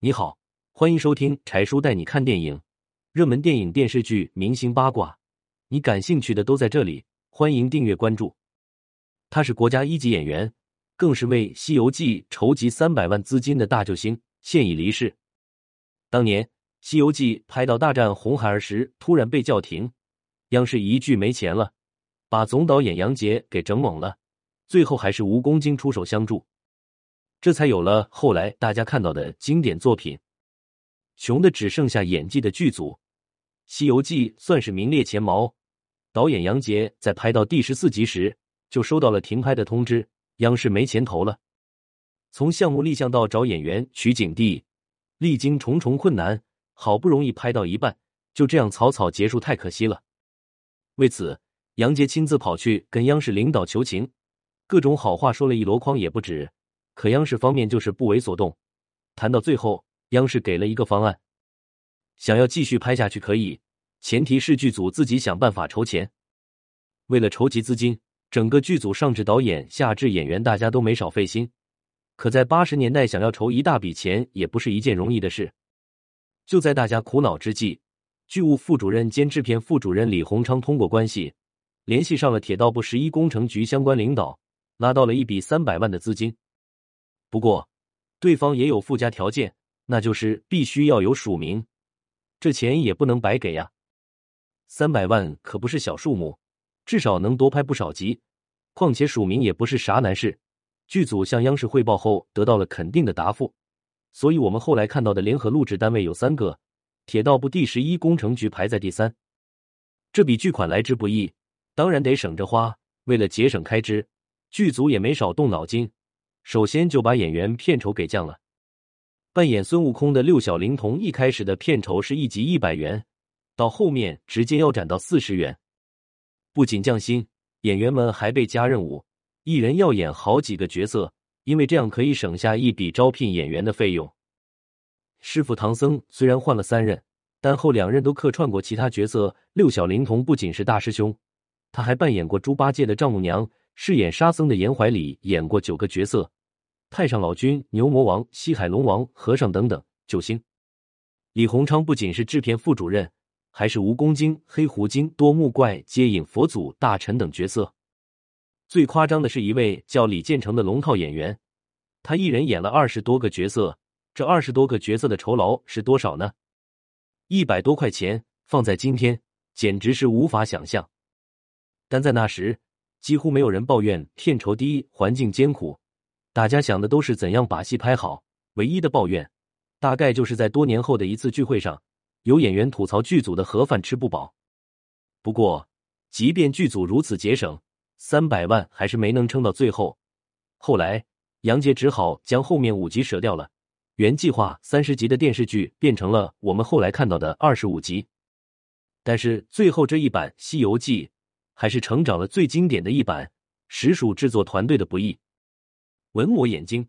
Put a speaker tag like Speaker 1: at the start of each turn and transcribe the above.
Speaker 1: 你好，欢迎收听柴叔带你看电影，热门电影、电视剧、明星八卦，你感兴趣的都在这里。欢迎订阅关注。他是国家一级演员，更是为《西游记》筹集三百万资金的大救星，现已离世。当年《西游记》拍到大战红孩儿时，突然被叫停，央视一句没钱了，把总导演杨洁给整懵了，最后还是吴公京出手相助。这才有了后来大家看到的经典作品。穷的只剩下演技的剧组，《西游记》算是名列前茅。导演杨洁在拍到第十四集时就收到了停拍的通知，央视没钱投了。从项目立项到找演员、取景地，历经重重困难，好不容易拍到一半，就这样草草结束，太可惜了。为此，杨洁亲自跑去跟央视领导求情，各种好话说了一箩筐也不止。可央视方面就是不为所动。谈到最后，央视给了一个方案：想要继续拍下去可以，前提是剧组自己想办法筹钱。为了筹集资金，整个剧组上至导演，下至演员，大家都没少费心。可在八十年代，想要筹一大笔钱也不是一件容易的事。就在大家苦恼之际，剧务副主任兼制片副主任李鸿昌通过关系，联系上了铁道部十一工程局相关领导，拿到了一笔三百万的资金。不过，对方也有附加条件，那就是必须要有署名，这钱也不能白给呀。三百万可不是小数目，至少能多拍不少集。况且署名也不是啥难事。剧组向央视汇报后，得到了肯定的答复。所以我们后来看到的联合录制单位有三个，铁道部第十一工程局排在第三。这笔巨款来之不易，当然得省着花。为了节省开支，剧组也没少动脑筋。首先就把演员片酬给降了。扮演孙悟空的六小龄童一开始的片酬是一集一百元，到后面直接腰斩到四十元。不仅降薪，演员们还被加任务，一人要演好几个角色，因为这样可以省下一笔招聘演员的费用。师傅唐僧虽然换了三任，但后两任都客串过其他角色。六小龄童不仅是大师兄，他还扮演过猪八戒的丈母娘，饰演沙僧的严怀里演过九个角色。太上老君、牛魔王、西海龙王、和尚等等救星。李鸿昌不仅是制片副主任，还是蜈蚣精、黑狐精、多目怪、接引佛祖、大臣等角色。最夸张的是一位叫李建成的龙套演员，他一人演了二十多个角色。这二十多个角色的酬劳是多少呢？一百多块钱，放在今天简直是无法想象。但在那时，几乎没有人抱怨片酬低、环境艰苦。大家想的都是怎样把戏拍好，唯一的抱怨，大概就是在多年后的一次聚会上，有演员吐槽剧组的盒饭吃不饱。不过，即便剧组如此节省，三百万还是没能撑到最后。后来，杨洁只好将后面五集舍掉了，原计划三十集的电视剧变成了我们后来看到的二十五集。但是最后这一版《西游记》还是成长了最经典的一版，实属制作团队的不易。纹我眼睛。